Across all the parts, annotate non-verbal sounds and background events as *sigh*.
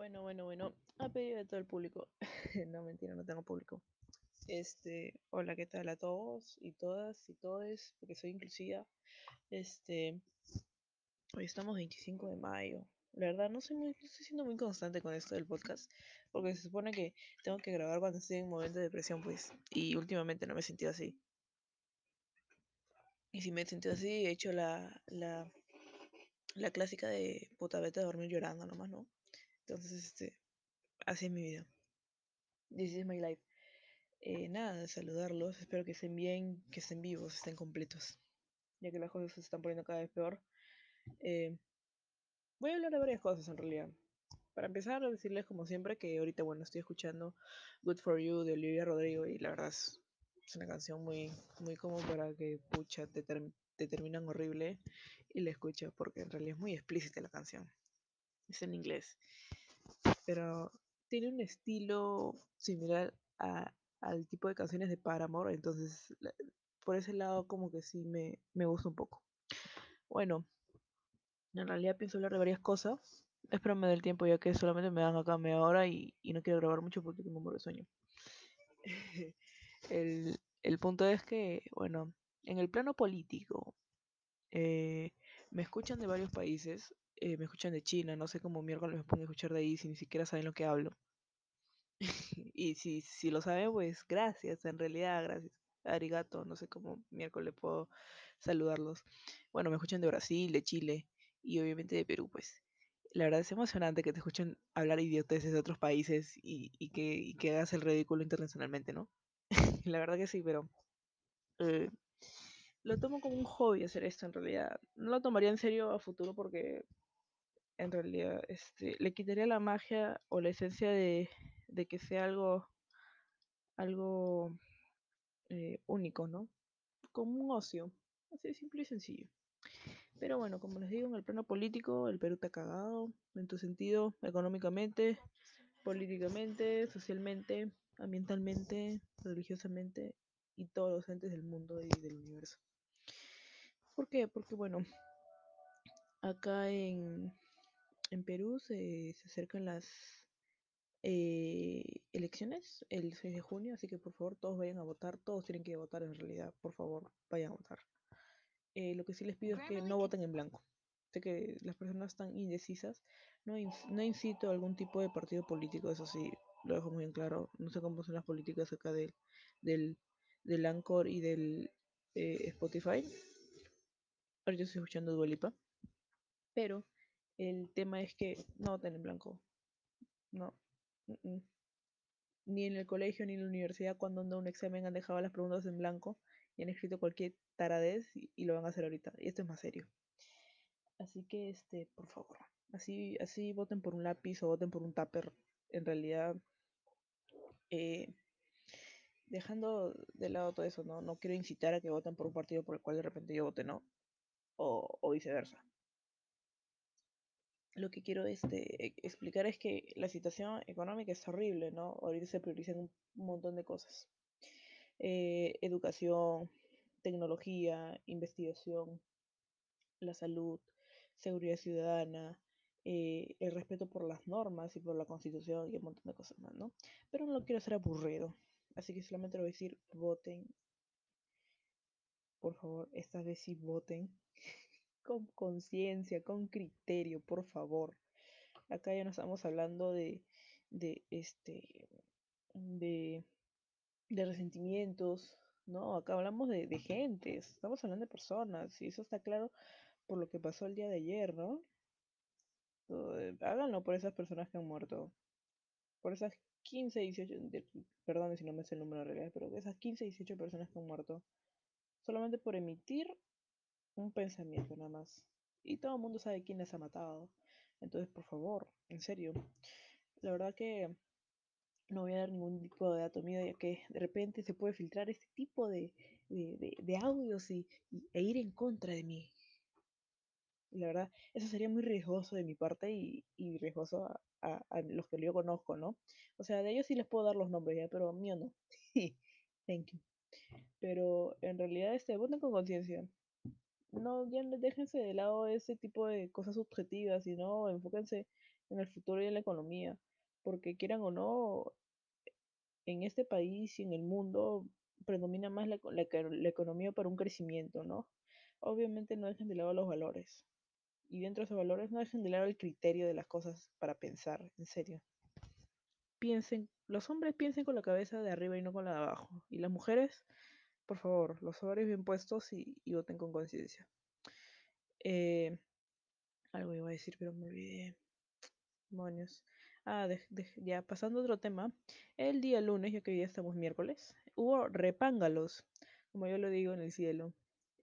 Bueno, bueno, bueno. A pedido de todo el público. *laughs* no, mentira, no tengo público. Este, hola, ¿qué tal a todos y todas y todes? Porque soy inclusiva. Este, hoy estamos 25 de mayo. La verdad, no soy muy, no estoy siendo muy constante con esto del podcast. Porque se supone que tengo que grabar cuando estoy en momento de depresión, pues. Y últimamente no me he sentido así. Y si me he sentido así, he hecho la, la, la clásica de puta, vete a dormir llorando nomás, ¿no? Entonces, este, así es mi vida. This is my life. Eh, nada, saludarlos. Espero que estén bien, que estén vivos, estén completos. Ya que las cosas se están poniendo cada vez peor. Eh, voy a hablar de varias cosas en realidad. Para empezar, decirles como siempre que ahorita, bueno, estoy escuchando Good For You de Olivia Rodrigo y la verdad es, una canción muy, muy como para que, pucha, te, term te terminan horrible y la escucho porque en realidad es muy explícita la canción. Es en inglés pero tiene un estilo similar a, al tipo de canciones de Paramore, entonces por ese lado como que sí me, me gusta un poco. Bueno, en realidad pienso hablar de varias cosas. Espero me dé el tiempo ya que solamente me dan acá media hora y, y no quiero grabar mucho porque tengo muero de sueño. *laughs* el, el, punto es que, bueno, en el plano político, eh, me escuchan de varios países, eh, me escuchan de China, no sé cómo miércoles me pongo a escuchar de ahí si ni siquiera saben lo que hablo. *laughs* y si, si lo saben, pues gracias, en realidad, gracias. Arigato, no sé cómo miércoles puedo saludarlos. Bueno, me escuchan de Brasil, de Chile y obviamente de Perú, pues. La verdad es emocionante que te escuchen hablar idioteces de otros países y, y, que, que hagas el ridículo internacionalmente, ¿no? *laughs* la verdad que sí, pero eh, lo tomo como un hobby hacer esto en realidad. No lo tomaría en serio a futuro porque en realidad este, le quitaría la magia o la esencia de, que sea algo, algo eh, único, ¿no? Como un ocio, así de simple y sencillo. Pero bueno, como les digo, en el plano político, el Perú está cagado, en tu sentido, económicamente, políticamente, socialmente, ambientalmente, religiosamente y todos los entes del mundo y del universo. ¿Por qué? Porque bueno, acá en, en Perú se, se acercan las eh, elecciones el 6 de junio, así que por favor todos vayan a votar, todos tienen que votar en realidad, por favor vayan a votar. Eh, lo que sí les pido es que no voten en blanco. Sé que las personas están indecisas, no, no incito a algún tipo de partido político, eso sí, lo dejo muy en claro. No sé cómo son las políticas acá del, del, del Anchor y del eh, Spotify. Ahorita estoy escuchando Dualipa. Pero el tema es que no voten en blanco. No. Ni en el colegio ni en la universidad cuando anda un examen han dejado las preguntas en blanco y han escrito cualquier taradez y, y, lo van a hacer ahorita. Y esto es más serio. Así que, este, por favor, así, así voten por un lápiz o voten por un tupper. En realidad, eh, dejando de lado todo eso, ¿no? No quiero incitar a que voten por un partido por el cual de repente yo vote no. O, o viceversa. Lo que quiero este, explicar es que la situación económica es horrible, ¿no? Ahorita se priorizan un montón de cosas. Eh, educación, tecnología, investigación, la salud, seguridad ciudadana, eh, el respeto por las normas y por la constitución y un montón de cosas más, ¿no? Pero no lo quiero hacer aburrido, así que solamente lo voy a decir, voten. Por favor, esta vez sí voten. Con conciencia, con criterio, por favor. Acá ya no estamos hablando de, de este, de, de resentimientos, ¿no? Acá hablamos de, de gentes, estamos hablando de personas, y eso está claro por lo que pasó el día de ayer, ¿no? Háganlo por esas personas que han muerto. Por esas 15, 18, perdón si no me sé el número real, pero esas 15, 18 personas que han muerto. Solamente por emitir un pensamiento nada más. Y todo el mundo sabe quién les ha matado. Entonces, por favor, en serio. La verdad que no voy a dar ningún tipo de dato mío, ya que de repente se puede filtrar este tipo de, de, de, audios y, e ir en contra de mí. La verdad, eso sería muy riesgoso de mi parte y, y riesgoso a, a, a, los que yo conozco, ¿no? O sea, de ellos sí les puedo dar los nombres ya, pero mío no. *laughs* Thank you. Pero en realidad, este, voten con conciencia. No, ya déjense de lado ese tipo de cosas subjetivas y no enfóquense en el futuro y en la economía, porque quieran o no, en este país y en el mundo predomina más la, la, la economía para un crecimiento, ¿no? Obviamente no dejen de lado los valores. Y dentro de esos valores no dejen de lado el criterio de las cosas para pensar, en serio. Piensen, los hombres piensen con la cabeza de arriba y no con la de abajo. Y las mujeres, por favor, los ovarios bien puestos y, y voten con conciencia. Eh, algo iba a decir, pero me olvidé. Demonios. Ah, de, ya pasando a otro tema. El día lunes, ya que hoy día estamos miércoles, hubo repángalos, como yo lo digo en el cielo.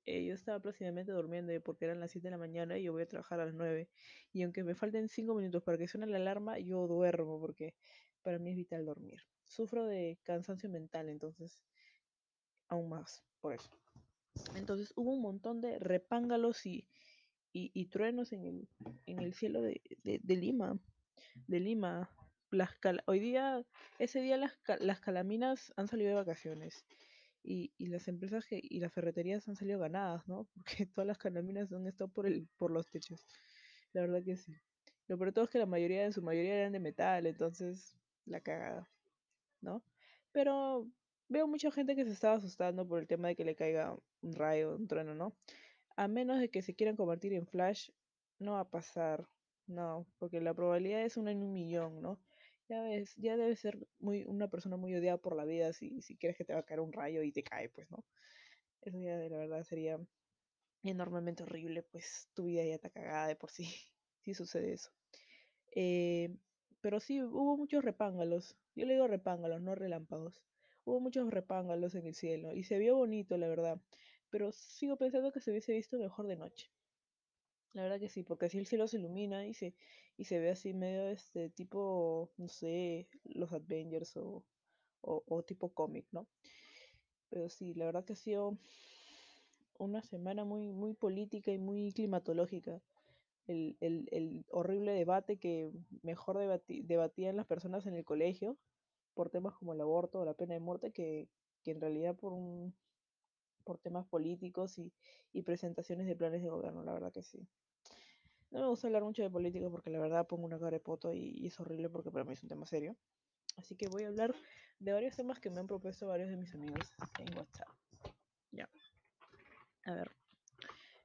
Eh, yo estaba próximamente durmiendo porque eran las 7 de la mañana y yo voy a trabajar a las 9. Y aunque me falten 5 minutos para que suene la alarma, yo duermo porque para mí es vital dormir. Sufro de cansancio mental, entonces, aún más por eso. Entonces hubo un montón de repángalos y, y, truenos en el, en el cielo de, de, Lima. De Lima. Las hoy día, ese día las, las calaminas han salido de vacaciones. Y, y, las empresas que, y las ferreterías han salido ganadas, ¿no? *laughs* Porque todas las calaminas han estado por, el, por los techos. La verdad que sí. Lo peor todo es que la mayoría, en su mayoría eran de metal, entonces la cagada, ¿no? Pero veo mucha gente que se estaba asustando por el tema de que le caiga un rayo, un trueno, ¿no? A menos de que se quieran convertir en Flash, no va a pasar, no, porque la probabilidad es una en un millón, ¿no? Ya ves, ya debe ser muy, una persona muy odiada por la vida si, si quieres que te va a caer un rayo y te cae, pues, ¿no? Eso ya de la verdad sería enormemente horrible, pues tu vida ya está cagada de por sí, *laughs* si sucede eso. Eh, pero sí, hubo muchos repángalos. Yo le digo repángalos, no relámpagos. Hubo muchos repángalos en el cielo y se vio bonito, la verdad. Pero sigo pensando que se hubiese visto mejor de noche. La verdad que sí, porque así el cielo se ilumina y se, y se ve así medio este tipo, no sé, los Avengers o, o, o tipo cómic, ¿no? Pero sí, la verdad que ha sido una semana muy, muy política y muy climatológica el, el, el horrible debate que mejor debati debatían las personas en el colegio por temas como el aborto o la pena de muerte que, que en realidad por un por temas políticos y, y, presentaciones de planes de gobierno, la verdad que sí. No me gusta hablar mucho de política porque la verdad pongo una cara de poto y, es horrible porque para mí es un tema serio. Así que voy a hablar de varios temas que me han propuesto varios de mis amigos en WhatsApp. Ya. A ver,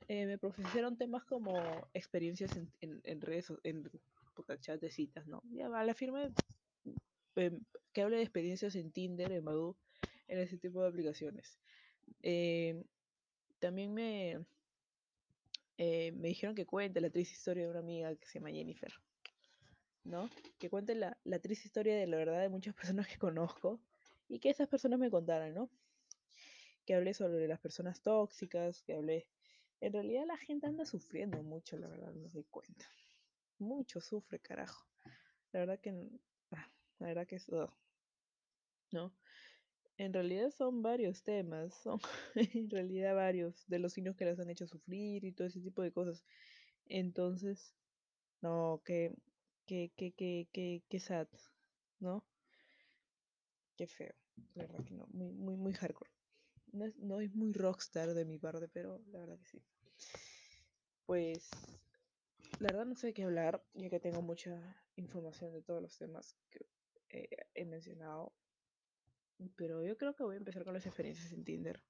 eh, me propusieron temas como experiencias en, en, redes, en chat de citas, ¿no? Ya a la firma eh, que hable de experiencias en Tinder, en Badoo, en ese tipo de aplicaciones. Eh, también me, eh, me dijeron que cuente la triste historia de una amiga que se llama Jennifer, ¿no? Que cuente la, la triste historia de la verdad de muchas *laughs* personas que conozco y que esas personas me contaran, ¿no? Que hablé sobre las personas tóxicas, que hablé en realidad la gente anda sufriendo mucho, la verdad, no doy cuenta. Mucho sufre, carajo. La verdad que, la verdad que es. ¿No? En realidad son varios temas, son *laughs* en realidad varios de los signos que las han hecho sufrir y todo ese tipo de cosas. Entonces, no, que, que, que, que, que, que sad, ¿no? Qué feo, la verdad que no, muy, muy, muy hardcore. No es, no es muy rockstar de mi parte, pero la verdad que sí. Pues la verdad no sé qué hablar, ya que tengo mucha información de todos los temas que eh, he mencionado. Pero yo creo que voy a empezar con las experiencias en Tinder.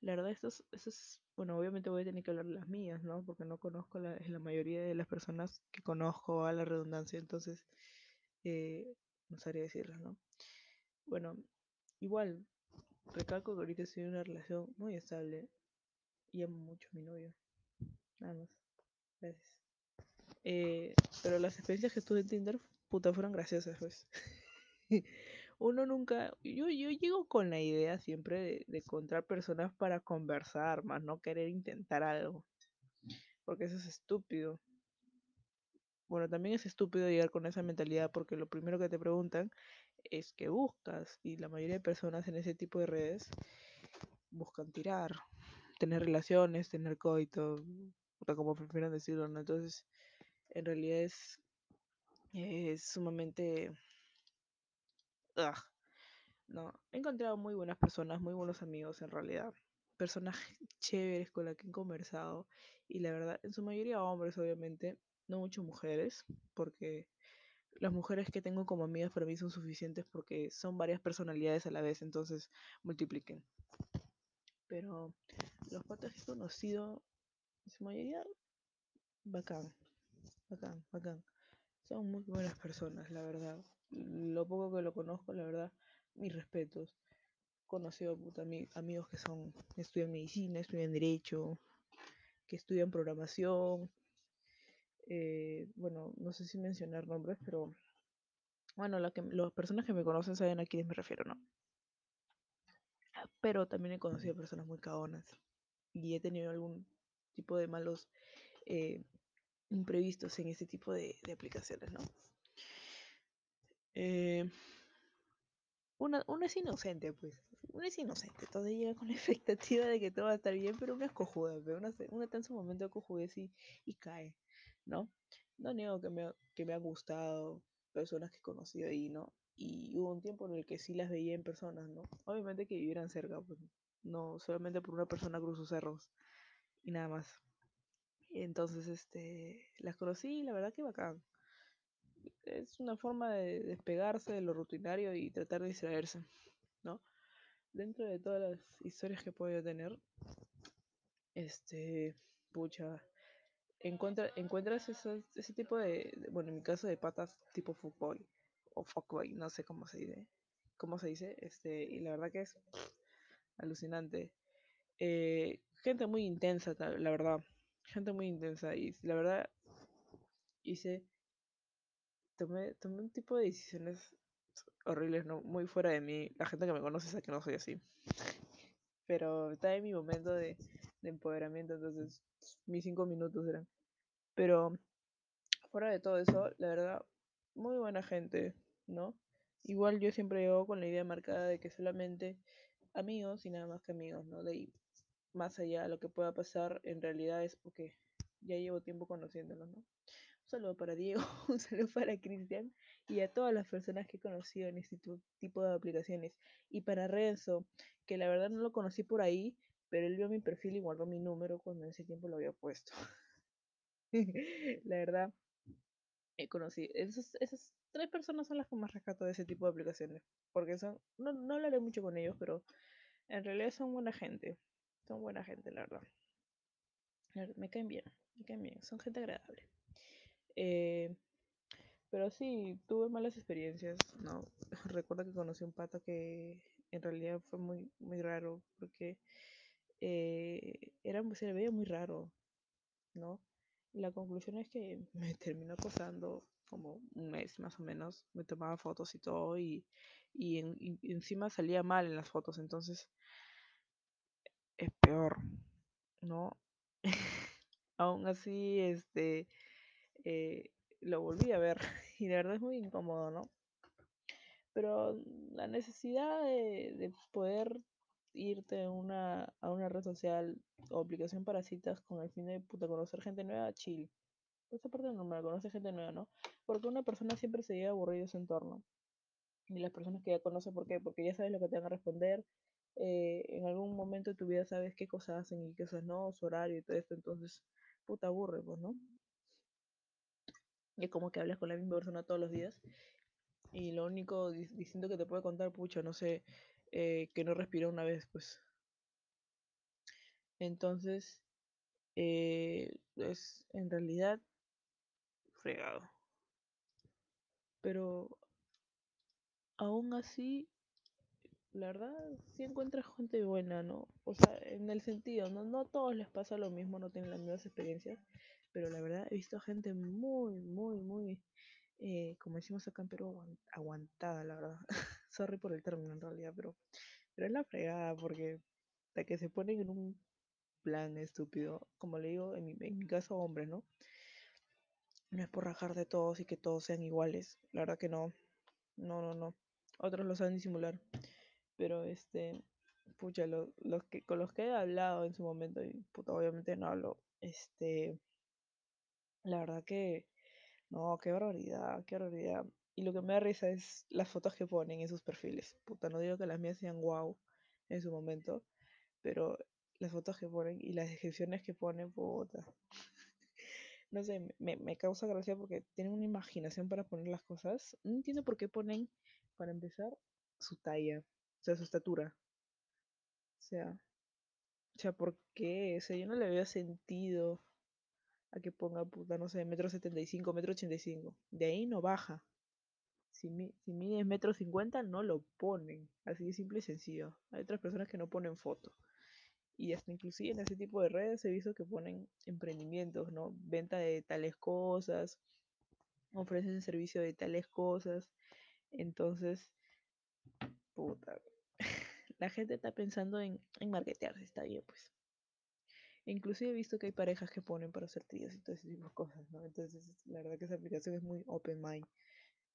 La verdad, esto es, bueno, obviamente voy a tener que hablar de las mías, ¿no? Porque no conozco la, mayoría de las personas que conozco a la redundancia, entonces eh, no sabría decirlas, ¿no? Bueno, igual, recalco que ahorita estoy en una relación muy estable y amo mucho a mi novio. Nada más. Gracias. Eh, pero las experiencias que tuve en Tinder, puta, fueron graciosas, pues. *laughs* Uno nunca. Yo, yo llego con la idea siempre de, de, encontrar personas para conversar, más no querer intentar algo. Porque eso es estúpido. Bueno, también es estúpido llegar con esa mentalidad porque lo primero que te preguntan es qué buscas. Y la mayoría de personas en ese tipo de redes buscan tirar, tener relaciones, tener coito, como prefieran decirlo, ¿no? Entonces, en realidad es, es sumamente... No, he encontrado muy buenas personas, muy buenos amigos en realidad. Personas *laughs* chéveres con las que he conversado. Y la verdad, en su mayoría hombres, obviamente. No mucho mujeres, porque las mujeres que tengo como amigas para mí son suficientes porque son varias personalidades a la vez, entonces multipliquen. Pero los patas que he conocido, en su mayoría, bacán, bacán, bacán. Son muy buenas personas, la verdad. Lo poco que lo conozco, la verdad, mis respetos. Conocido puta, amigos que son estudian medicina, estudian derecho, que estudian programación. Eh, bueno, no sé si mencionar nombres, pero bueno, la que, las personas que me conocen saben a quiénes me refiero, ¿no? Pero también he conocido personas muy cagonas y he tenido algún tipo de malos eh, imprevistos en este tipo de, de aplicaciones, ¿no? Eh, una, una, es inocente, pues. Una es inocente. Todo llega con la *laughs* expectativa de que todo va a estar bien, pero una es cojuda, pero una, una está en su momento de cojudez y, y, cae, ¿no? No niego que me, que me han gustado personas que he conocido ahí, ¿no? Y hubo un tiempo en el que sí las veía en personas, ¿no? Obviamente que vivieran cerca, pues. No solamente por una persona cruzo cerros y nada más. Entonces, este, las conocí y la verdad que bacán. Es una forma de despegarse de lo rutinario y tratar de distraerse, ¿no? Dentro de todas las historias que he podido tener, este, pucha, encuentra, encuentras ese, tipo de, bueno, en mi caso de patas tipo fuckboy, o fuckboy, no sé cómo se dice, cómo se dice, este, y la verdad que es alucinante. Eh, gente muy intensa, la verdad gente muy intensa y la verdad hice tomé, tomé un tipo de decisiones horribles, no muy fuera de mí. La gente que me conoce sabe que no soy así. Pero estaba en mi momento de, de empoderamiento, entonces mis cinco minutos eran. Pero fuera de todo eso, la verdad, muy buena gente, ¿no? Igual yo siempre llego con la idea marcada de que solamente amigos y nada más que amigos, ¿no? De ahí, más allá de lo que pueda pasar, en realidad es porque ya llevo tiempo conociéndolos, ¿no? Saludo para Diego, *laughs* un saludo para Cristian y a todas las personas que he conocido en este tipo de aplicaciones. Y para Renzo, que la verdad no lo conocí por ahí, pero él vio mi perfil y guardó mi número cuando en ese tiempo lo había puesto. *laughs* la verdad, he conocido. Esas, esas tres personas son las que más rescato de ese tipo de aplicaciones. Porque son, no, no hablaré mucho con ellos, pero en realidad son buena gente. Son buena gente, la verdad. Me caen bien, me caen bien, son gente agradable. Eh, pero sí, tuve malas experiencias, ¿no? *laughs* Recuerdo que conocí un pato que en realidad fue muy, muy raro porque eh, era, se le veía muy raro, ¿no? La conclusión es que *laughs* me terminó acosando como un mes más o menos, me tomaba fotos y todo y, y encima salía mal en las fotos, entonces es peor, ¿no? *laughs* Aún así, este, eh, lo volví a ver *laughs* y la verdad es muy incómodo, ¿no? Pero la necesidad de, de poder irte a una, a una red social o aplicación para citas con el fin de puta, conocer gente nueva, chill. Esa parte normal, conocer gente nueva, ¿no? Porque una persona siempre se llega aburrido de su entorno. Y las personas que ya conoce, ¿por qué? Porque ya sabes lo que te van a responder. Eh, en algún momento de tu vida sabes qué cosas hacen y qué cosas no, su horario y todo esto. Entonces, puta aburre, pues, ¿no? Es como que hablas con la misma persona todos los días. Y lo único distinto que te puede contar, pucha, no sé, eh, que no respiró una vez, pues. Entonces, eh, es en realidad fregado. Pero aún así, la verdad, sí encuentras gente buena, ¿no? O sea, en el sentido, no, no a todos les pasa lo mismo, no tienen las mismas experiencias, pero la verdad he visto gente muy, muy, muy, eh, como decimos acá en Perú, aguantada, la verdad. *laughs* Sorry por el término en realidad, pero, pero es la fregada, porque hasta que se ponen en un plan estúpido, como le digo, en mi, en mi caso, hombres, ¿no? No es por rajar de todos y que todos sean iguales, la verdad que no, no, no, no. Otros lo saben disimular, pero este, pucha, lo, los que, con los que he hablado en su momento, y puta, obviamente no hablo, este, la verdad que, no, qué barbaridad, qué barbaridad. Y lo que me da risa es las fotos que ponen en sus perfiles. Puta, no digo que las mías sean wow en su momento, pero las fotos que ponen y las descripciones que ponen, puta. *laughs* no sé, me, me causa gracia porque tienen una imaginación para poner las cosas. No entiendo por qué ponen, para empezar, su talla, o sea, su estatura. O sea, o sea, ¿por qué? O sea, yo no le veo sentido a que ponga, puta, no sé, metro setenta y cinco, metro ochenta y cinco. De ahí no baja. Si, mi, si metro cincuenta, no lo ponen. Así de simple y sencillo. Hay otras personas que no ponen foto. Y hasta inclusive en ese tipo de redes he visto que ponen emprendimientos, ¿no? Venta de tales cosas, ofrecen servicio de tales cosas. Entonces, puta. La gente está pensando en, en marketearse, está bien, pues. Inclusive he visto que hay parejas que ponen para hacer tríos y todo ese tipo de cosas, ¿no? Entonces, la verdad que esa aplicación es muy open mind,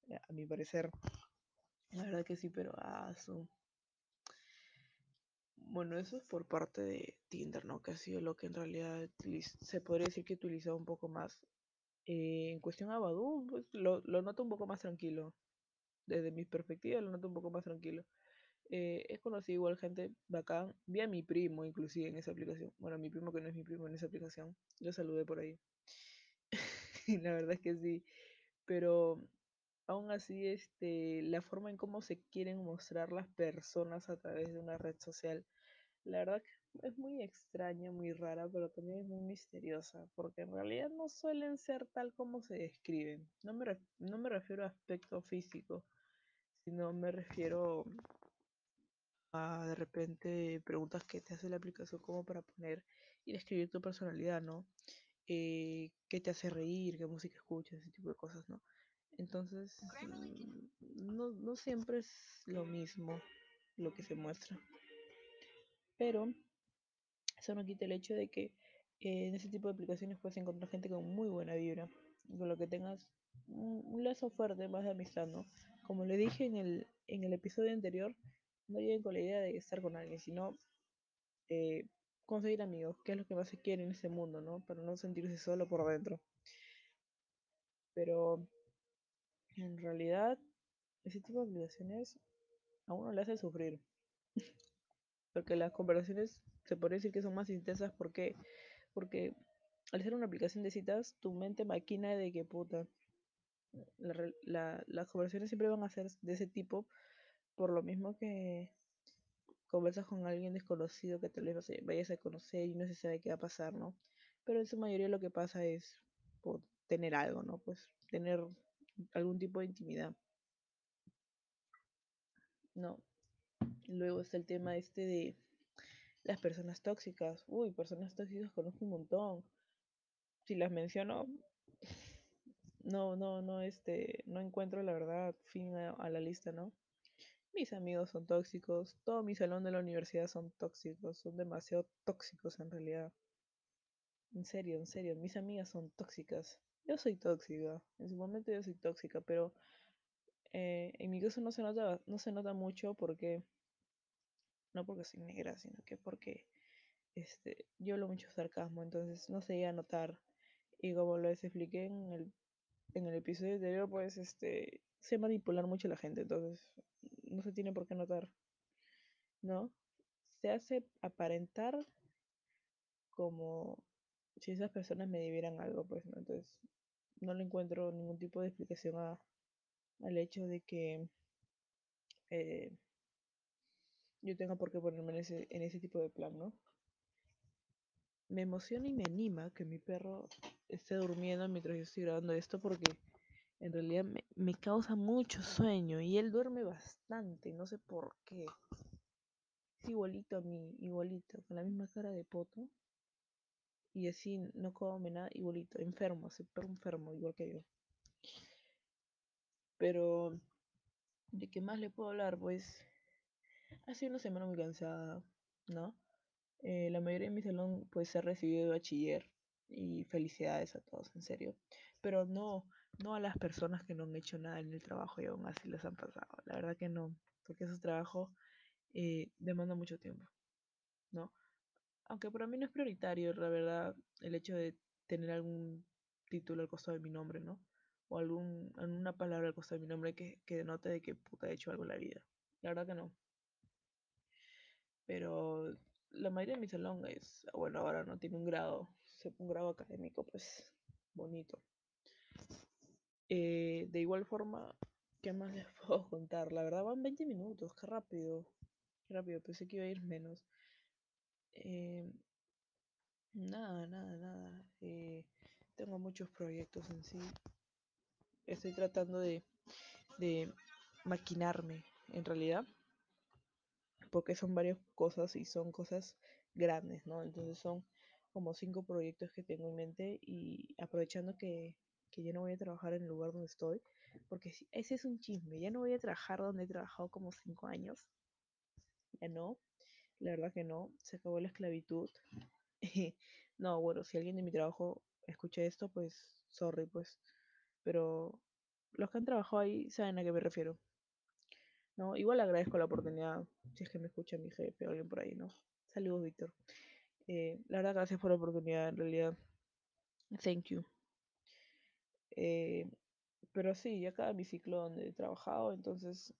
eh, a mi parecer. La verdad que sí, pero ah, su- Bueno, eso es por parte de Tinder, ¿no? Que ha sido lo que en realidad se podría decir que he utilizado un poco más. Eh, en cuestión a Badoo, pues lo, lo noto un poco más tranquilo. Desde mi perspectiva lo noto un poco más tranquilo. Eh, he conocido igual gente bacán. Vi a mi primo inclusive en esa aplicación. Bueno, mi primo que no es mi primo en esa aplicación. Lo saludé por ahí. *laughs* Y la verdad es que sí. Pero aún así, este, la forma en cómo se quieren mostrar las personas a través de una red social la verdad que es muy extraña, muy rara, pero también es muy misteriosa, porque en realidad no suelen ser tal como se describen. No me, no me refiero a aspecto físico, sino me refiero a de repente preguntas que te hace la aplicación como para poner y describir tu personalidad, ¿no? Eh, qué te hace reír, qué música escuchas, ese tipo de cosas, ¿no? Entonces, mm, no, no siempre es lo mismo lo que se muestra, pero Eso no quita el hecho de que eh, en ese tipo de aplicaciones puedes encontrar gente con muy buena vibra, con lo que tengas un, un lazo fuerte más de amistad, ¿no? Como le dije en el, en el episodio anterior, no lleguen con la idea de estar con alguien, sino eh, conseguir amigos, que es lo que más se quiere en este mundo, ¿no? Para no sentirse solo por dentro. Pero en realidad, ese tipo de aplicaciones a uno le hace sufrir, *laughs* porque las conversaciones se podría decir que son más intensas porque porque al ser una aplicación de citas, tu mente maquina de que puta, la la- las conversaciones siempre van a ser de ese tipo, por lo mismo que conversas con alguien desconocido que tal vez vayas a conocer y no se sabe qué va a pasar, ¿no? Pero en su mayoría lo que pasa es por tener algo, ¿no? Pues tener algún tipo de intimidad, ¿no? Luego está el tema este de las personas tóxicas. Uy, personas tóxicas conozco un montón. Si las menciono, no, no, no, este, no encuentro la verdad fin a la lista, ¿no? Mis amigos son tóxicos, todo mi salón de la universidad son tóxicos, son demasiado tóxicos en realidad. En serio, en serio, mis amigas son tóxicas. Yo soy tóxica, en su momento yo soy tóxica, pero eh, en mi caso no se nota, no se nota mucho porque, no porque soy negra, sino que porque este, yo hablo mucho sarcasmo, entonces no se llega a notar. Y como les expliqué en el episodio anterior, pues, este, sé manipular mucho a la gente, entonces no se tiene por qué notar, ¿no? Se hace aparentar como si esas personas me debieran algo, pues, ¿no? Entonces, no le encuentro ningún tipo de explicación a, al hecho de que eh, yo tenga por qué ponerme en ese, en ese tipo de plan, ¿no? Me emociona y me anima que mi perro esté durmiendo mientras yo estoy grabando esto porque en realidad me, me causa mucho sueño y él duerme bastante, no sé por qué. Es igualito a mí, igualito, con la misma cara de poto. Y así no come nada, igualito, enfermo, súper enfermo, igual que yo. Pero, ¿de qué más le puedo hablar? Pues, ha sido una semana muy cansada, ¿no? Eh, la mayoría de mi salón, pues, ha recibido de bachiller. Y felicidades a todos, en serio. Pero no, no a las personas que no han hecho nada en el trabajo y aún así les han pasado. La verdad que no, porque ese trabajo eh, demanda mucho tiempo, ¿no? Aunque para mí no es prioritario, la verdad, el hecho de tener algún título al costado de mi nombre, ¿no? O algún, alguna palabra al costado de mi nombre que, que denote de que puta he hecho algo en la vida. La verdad que no. Pero la mayoría de mi salón es, bueno, ahora no tiene un grado, un grado académico, pues bonito. Eh, de igual forma, ¿qué más les *laughs* puedo contar? La verdad van 20 minutos, qué rápido. Qué rápido, pensé que iba a ir menos. Eh, nada, nada, nada. Eh, tengo muchos proyectos en sí. Estoy tratando de, de maquinarme, en realidad. Porque son varias cosas y son cosas grandes, ¿no? Entonces son como cinco proyectos que tengo en mente y aprovechando que, que ya no voy a trabajar en el lugar donde estoy, porque ese es un chisme, ya no voy a trabajar donde he trabajado como cinco años, ya no, la verdad que no, se acabó la esclavitud. *laughs* no, bueno, si alguien de mi trabajo escucha esto, pues, sorry, pues, pero los que han trabajado ahí saben a qué me refiero. No, igual agradezco la oportunidad, si es que me escucha mi jefe o alguien por ahí, ¿no? Saludos, Víctor. Eh, la verdad, gracias por la oportunidad, en realidad. Thank you. Eh, pero sí, ya acaba mi ciclo donde he trabajado, entonces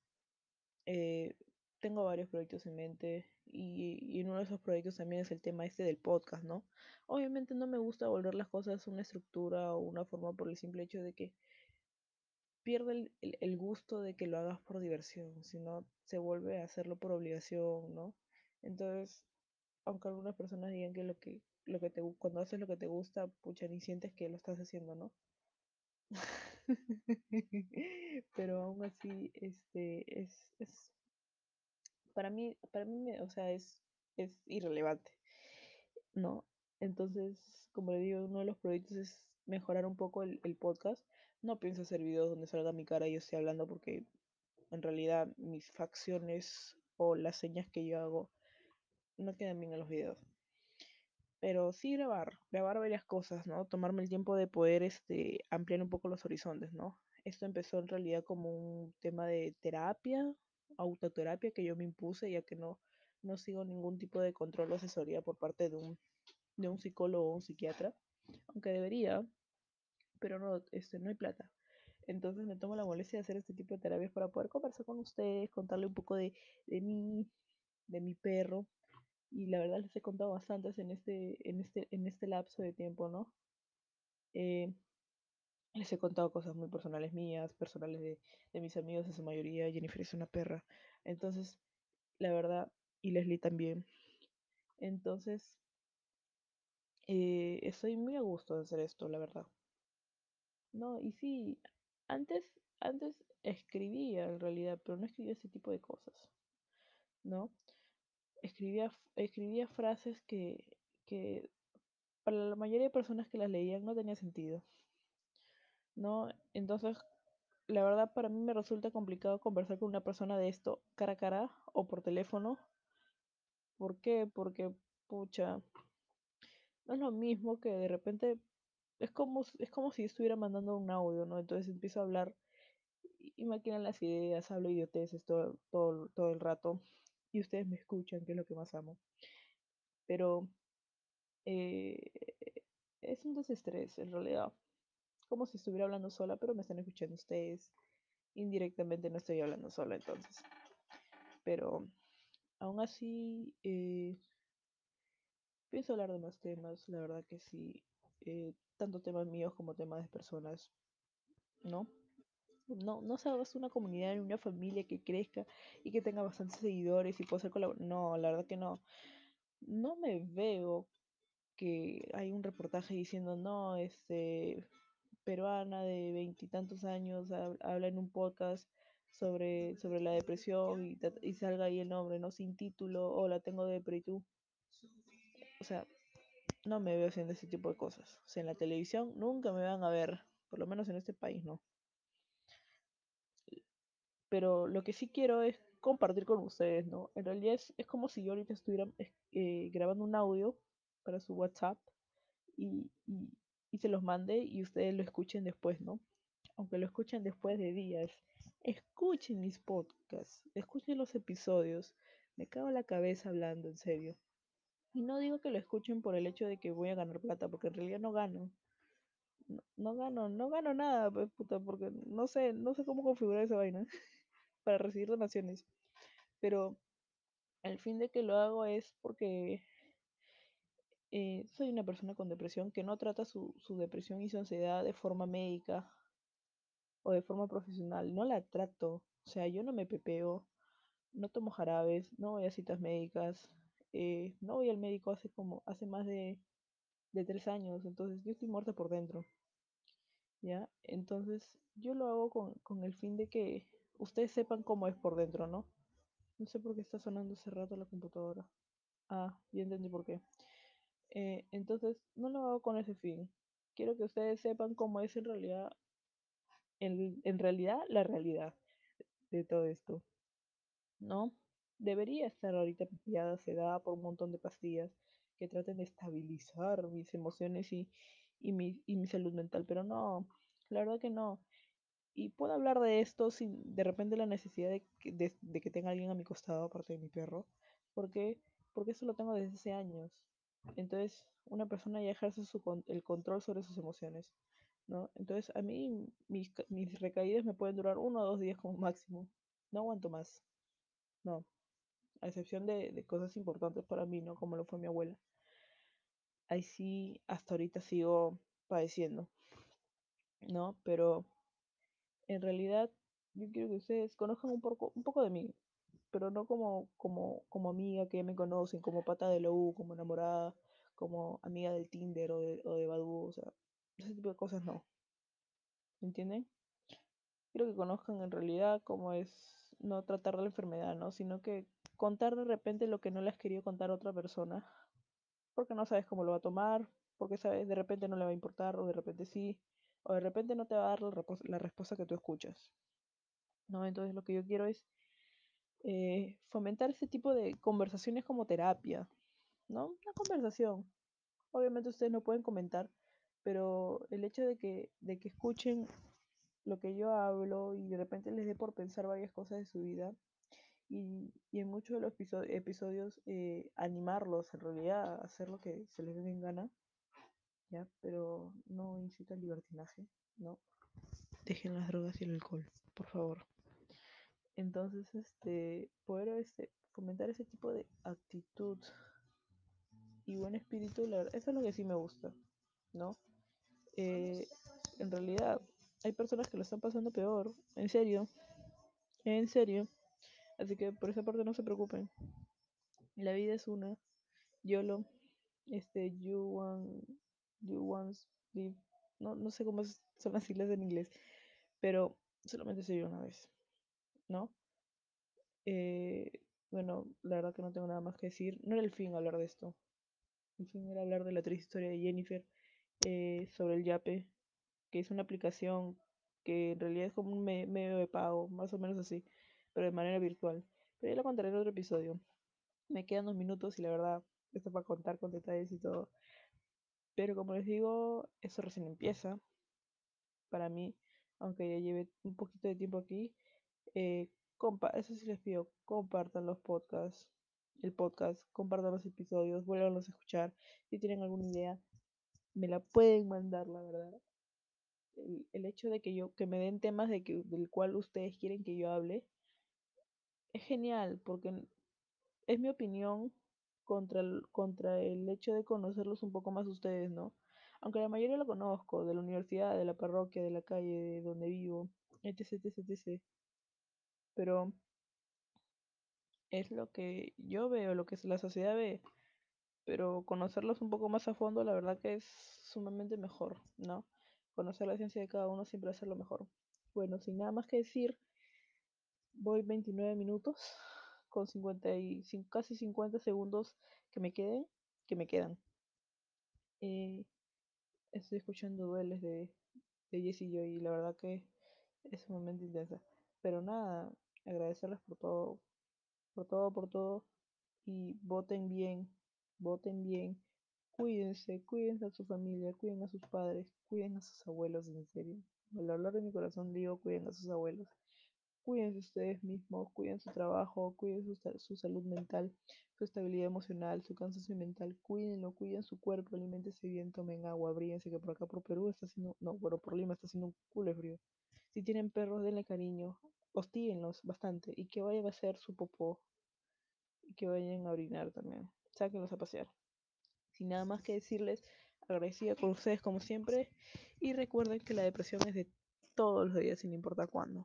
eh, tengo varios proyectos en mente y, uno de esos proyectos también es el tema este del podcast, ¿no? Obviamente no me gusta volver las cosas una estructura o una forma por el simple hecho de que pierde el, el, el gusto de que lo hagas por diversión, sino se vuelve a hacerlo por obligación, ¿no? Entonces, aunque algunas personas digan que lo que, lo que te, cuando haces lo que te gusta, pucha, ni sientes que lo estás haciendo, ¿no? *laughs* pero aún así este es, es para mí para mí o sea es es irrelevante no entonces como le digo uno de los proyectos es mejorar un poco el, el podcast. No pienso hacer videos donde salga mi cara y yo esté hablando porque en realidad mis facciones o las señas que yo hago no quedan bien en los videos pero sí grabar, grabar varias cosas, ¿no? Tomarme el tiempo de poder este, ampliar un poco los horizontes, ¿no? Esto empezó en realidad como un tema de terapia, autoterapia que yo me impuse, ya que no, no sigo ningún tipo de control o asesoría por parte de un, de un psicólogo o un psiquiatra, aunque debería, pero no, este, no hay plata. Entonces me tomo la molestia de hacer este tipo de terapias para poder conversar con ustedes, contarle un poco de, de mí, de mi perro, y la verdad les he contado bastantes en este, en este, en este lapso de tiempo, ¿no? Eh, les he contado cosas muy personales mías, personales de, de, mis amigos en su mayoría, Jennifer es una perra, entonces, la verdad, y Leslie también. Entonces, eh, estoy muy a gusto de hacer esto, la verdad. No, y sí, antes, antes escribía en realidad, pero no escribía ese tipo de cosas, ¿no? Escribía, escribía frases que, que para la mayoría de personas que las leían no tenía sentido. ¿No? Entonces, la verdad para mí me resulta complicado conversar con una persona de esto cara a cara o por teléfono. ¿Por qué? Porque, pucha, no es lo mismo que de repente es como, es como si estuviera mandando un audio, ¿no? Entonces empiezo a hablar y maquinan las ideas, hablo idioteces todo, todo, todo el rato y ustedes me escuchan, que es lo que más amo. Pero eh, es un desestrés, en realidad. Como si estuviera hablando sola, pero me están escuchando ustedes. Indirectamente no estoy hablando sola, entonces. Pero aún así, eh, pienso hablar de más temas, la verdad que sí. Eh, tanto temas míos como temas de personas, ¿no? No, no hagas una comunidad, una familia que crezca y que tenga bastantes seguidores y pueda hacer colaboración. No, la verdad que no. No me veo que hay un reportaje diciendo, no, este, peruana de veintitantos años habla en un podcast sobre, sobre la depresión y, y, salga ahí el nombre, ¿no? Sin título, o la tengo de tú. O sea, no me veo haciendo ese tipo de cosas. O sea, en la televisión nunca me van a ver, por lo menos en este país, ¿no? Pero lo que sí quiero es compartir con ustedes, ¿no? En realidad es, es como si yo ahorita estuviera eh, grabando un audio para su WhatsApp y, y, se los mande y ustedes lo escuchen después, ¿no? Aunque lo escuchen después de días. Escuchen mis podcasts, escuchen los episodios. Me cago la cabeza hablando, en serio. Y no digo que lo escuchen por el hecho de que voy a ganar plata, porque en realidad no gano. No, no gano, no gano nada, pues, puta, porque no sé, no sé cómo configurar esa vaina para recibir donaciones. Pero el fin de que lo hago es porque eh, soy una persona con depresión que no trata su, su depresión y su ansiedad de forma médica o de forma profesional. No la trato. O sea, yo no me pepeo, no tomo jarabes, no voy a citas médicas, eh, no voy al médico hace como, hace más de, de tres años, entonces yo estoy muerta por dentro. ¿Ya? Entonces yo lo hago con, con el fin de que ustedes sepan cómo es por dentro, ¿no? No sé por qué está sonando hace rato la computadora. Ah, ya entendí por qué. Eh, entonces, no lo hago con ese fin. Quiero que ustedes sepan cómo es en realidad, en, realidad, la realidad de todo esto. ¿No? Debería estar ahorita pillada, sedada por un montón de pastillas que traten de estabilizar mis emociones y, y, mi, y mi salud mental, pero no, la verdad que no. Y puedo hablar de esto sin de repente la necesidad de que, de, que tenga alguien a mi costado, aparte de mi perro, porque, porque eso lo tengo desde hace años. Entonces, una persona ya ejerce su el control sobre sus emociones, ¿no? Entonces, a mí mis, mis recaídas me pueden durar uno o dos días como máximo. No aguanto más, no. A excepción de, de cosas importantes para mí, ¿no? Como lo fue mi abuela. Ahí sí, hasta ahorita sigo padeciendo, ¿no? Pero en realidad, yo quiero que ustedes conozcan un poco, un poco de mí, pero no como, como, como amiga que me conocen, como pata de la U, como enamorada, como amiga del Tinder o de, o de Badoo, o sea, ese tipo de cosas no, ¿entienden? Quiero que conozcan en realidad cómo es no tratar la enfermedad, ¿no? Sino que contar de repente lo que no le has querido contar a otra persona, porque no sabes cómo lo va a tomar, porque sabes, de repente no le va a importar, o de repente sí, o de repente no te va a dar la, respuesta que tú escuchas, ¿no? Entonces lo que yo quiero es eh, fomentar ese tipo de conversaciones como terapia, ¿no? Una conversación. Obviamente ustedes no pueden comentar, pero el hecho de que, de que escuchen lo que yo hablo y de repente les dé por pensar varias cosas de su vida y, y en muchos de los episo- episodios eh, animarlos en realidad a hacer lo que se les dé en gana, ¿ya? Pero no incita al libertinaje, ¿no? Dejen las drogas y el alcohol, por favor. Entonces, este, poder este, fomentar ese tipo de actitud y buen espíritu, la verdad, eso es lo que sí me gusta, ¿no? Eh, en realidad, hay personas que lo están pasando peor, en serio, en serio. Así que por esa parte no se preocupen. La vida es una, YOLO, este, you want, you once live, no, no sé cómo son las siglas en inglés, pero solamente se vive una vez, ¿no? Eh, bueno, la verdad que no tengo nada más que decir. No era el fin hablar de esto. El fin era hablar de la triste historia de Jennifer eh, sobre el Yape, que es una aplicación que en realidad es como un me- medio de pago, más o menos así, pero de manera virtual. Pero ya lo contaré en otro episodio. Me quedan dos minutos y la verdad, esto para contar con detalles y todo. Pero como les digo, eso recién empieza para mí, aunque ya lleve un poquito de tiempo aquí. Eh, compa eso sí les pido, compartan los podcasts, el podcast, compartan los episodios, vuelvan a escuchar. Si tienen alguna idea, me la pueden mandar, la verdad. El, el hecho de que yo, que me den temas de que, del cual ustedes quieren que yo hable, es genial, porque es mi opinión contra el, contra el hecho de conocerlos un poco más ustedes, ¿no? Aunque la mayoría lo conozco, de la universidad, de la parroquia, de la calle, de donde vivo, etc, etc, etc. Pero es lo que yo veo, lo que la sociedad ve. Pero conocerlos un poco más a fondo, la verdad que es sumamente mejor, ¿no? Conocer la ciencia de cada uno siempre va a ser lo mejor. Bueno, sin nada más que decir, voy 29 minutos con 50 y cin- casi 50 segundos que me queden, que me quedan. Eh, estoy escuchando dueles de, de Jess y yo y la verdad que es sumamente intensa. Pero nada, agradecerles por todo, por todo, por todo. Y voten bien, voten bien. Cuídense, cuídense a su familia, cuiden a sus padres, cuiden a sus abuelos, en serio. Al hablar de mi corazón digo, cuiden a sus abuelos. Cuídense ustedes mismos, cuiden su trabajo, cuiden su, su salud mental, su estabilidad emocional, su cansancio mental. Cuídenlo, cuiden su cuerpo, alimentense bien, tomen agua, abríguense, que por acá por Perú está haciendo, no, bueno, por Lima está haciendo un culo frío. Si tienen perros, denle cariño, hostíguenlos bastante y que vayan a hacer su popó y que vayan a orinar también. Sáquenlos a pasear. Sin nada más que decirles, agradecida con ustedes como siempre y recuerden que la depresión es de todos los días sin importar cuándo.